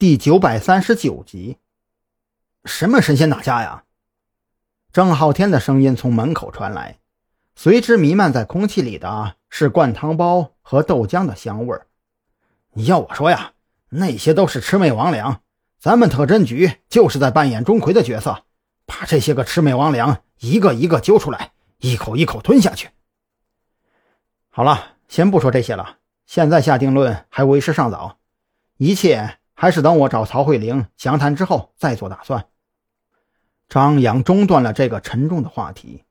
第九百三十九集，什么神仙打架呀？郑浩天的声音从门口传来，随之弥漫在空气里的是灌汤包和豆浆的香味儿。要我说呀，那些都是魑魅魍魉，咱们特侦局就是在扮演钟馗的角色，把这些个魑魅魍魉一个一个揪出来，一口一口吞下去。好了，先不说这些了，现在下定论还为时尚早，一切还是等我找曹慧玲详谈之后再做打算。张扬中断了这个沉重的话题，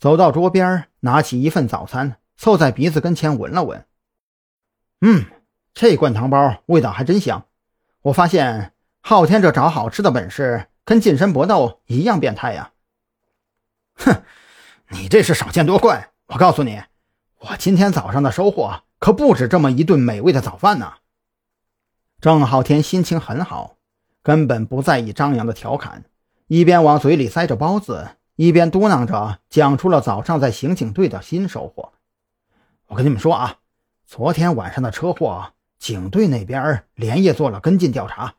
走到桌边，拿起一份早餐，凑在鼻子跟前闻了闻。嗯，这灌汤包味道还真香。我发现昊天这找好吃的本事跟近身搏斗一样变态呀！哼，你这是少见多怪。我告诉你，我今天早上的收获可不止这么一顿美味的早饭呢。郑浩天心情很好，根本不在意张扬的调侃。一边往嘴里塞着包子，一边嘟囔着讲出了早上在刑警队的新收获。我跟你们说啊，昨天晚上的车祸，警队那边连夜做了跟进调查，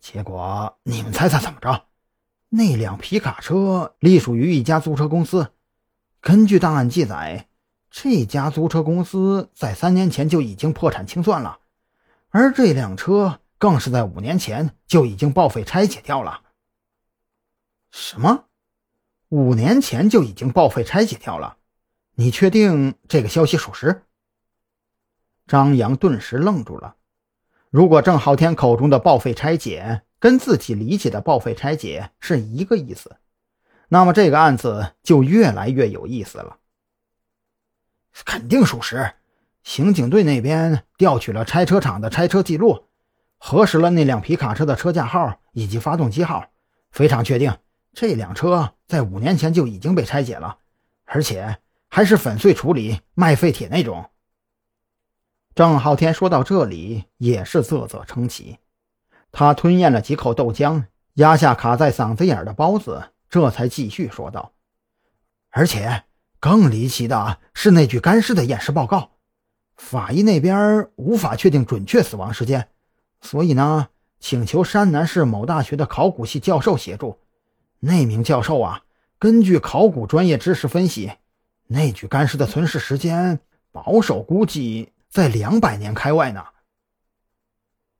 结果你们猜猜怎么着？那辆皮卡车隶属于一家租车公司。根据档案记载，这家租车公司在三年前就已经破产清算了，而这辆车更是在五年前就已经报废拆解掉了。什么？五年前就已经报废拆解掉了？你确定这个消息属实？张扬顿时愣住了。如果郑浩天口中的报废拆解跟自己理解的报废拆解是一个意思，那么这个案子就越来越有意思了。肯定属实。刑警队那边调取了拆车厂的拆车记录，核实了那辆皮卡车的车架号以及发动机号，非常确定。这辆车在五年前就已经被拆解了，而且还是粉碎处理卖废铁那种。郑浩天说到这里也是啧啧称奇，他吞咽了几口豆浆，压下卡在嗓子眼的包子，这才继续说道：“而且更离奇的是那具干尸的验尸报告，法医那边无法确定准确死亡时间，所以呢，请求山南市某大学的考古系教授协助。”那名教授啊，根据考古专业知识分析，那具干尸的存世时间保守估计在两百年开外呢。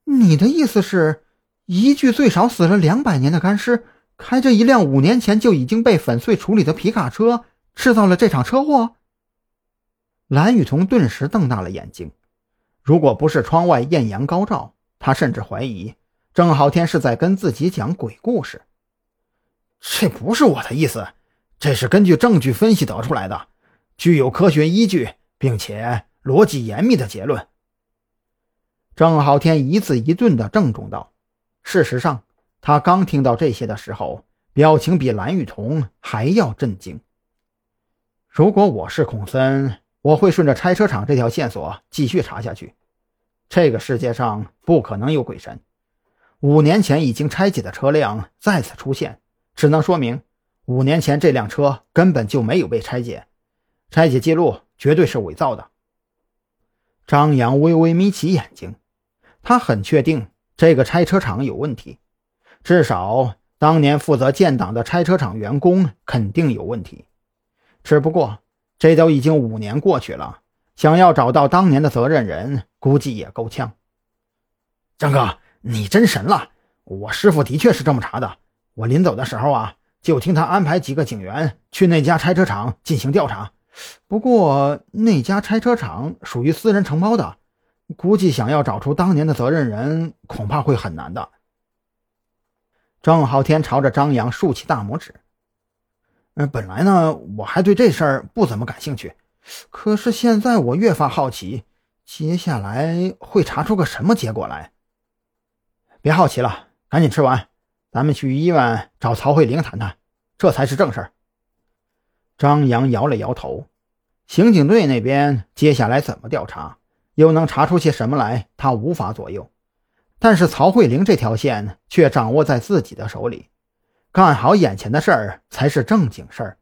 你的意思是，一具最少死了两百年的干尸，开着一辆五年前就已经被粉碎处理的皮卡车，制造了这场车祸？蓝雨桐顿时瞪大了眼睛。如果不是窗外艳阳高照，他甚至怀疑郑浩天是在跟自己讲鬼故事。这不是我的意思，这是根据证据分析得出来的，具有科学依据，并且逻辑严密的结论。郑浩天一字一顿地郑重道：“事实上，他刚听到这些的时候，表情比蓝雨桐还要震惊。如果我是孔森，我会顺着拆车厂这条线索继续查下去。这个世界上不可能有鬼神，五年前已经拆解的车辆再次出现。”只能说明，五年前这辆车根本就没有被拆解，拆解记录绝对是伪造的。张扬微微眯起眼睛，他很确定这个拆车厂有问题，至少当年负责建档的拆车厂员工肯定有问题。只不过这都已经五年过去了，想要找到当年的责任人，估计也够呛。张哥，你真神了！我师傅的确是这么查的。我临走的时候啊，就听他安排几个警员去那家拆车厂进行调查。不过那家拆车厂属于私人承包的，估计想要找出当年的责任人，恐怕会很难的。郑浩天朝着张扬竖起大拇指。呃，本来呢，我还对这事儿不怎么感兴趣，可是现在我越发好奇，接下来会查出个什么结果来。别好奇了，赶紧吃完。咱们去医院找曹慧玲谈谈，这才是正事儿。张扬摇了摇头，刑警队那边接下来怎么调查，又能查出些什么来，他无法左右。但是曹慧玲这条线却掌握在自己的手里，干好眼前的事儿才是正经事儿。